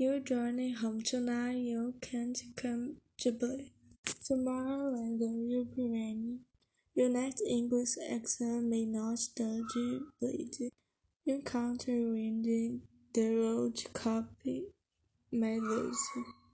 Your journey home tonight you can't come to play. Tomorrow later you prevent Your next English exam may not start you bleed. Your country winning the World copy. may lose.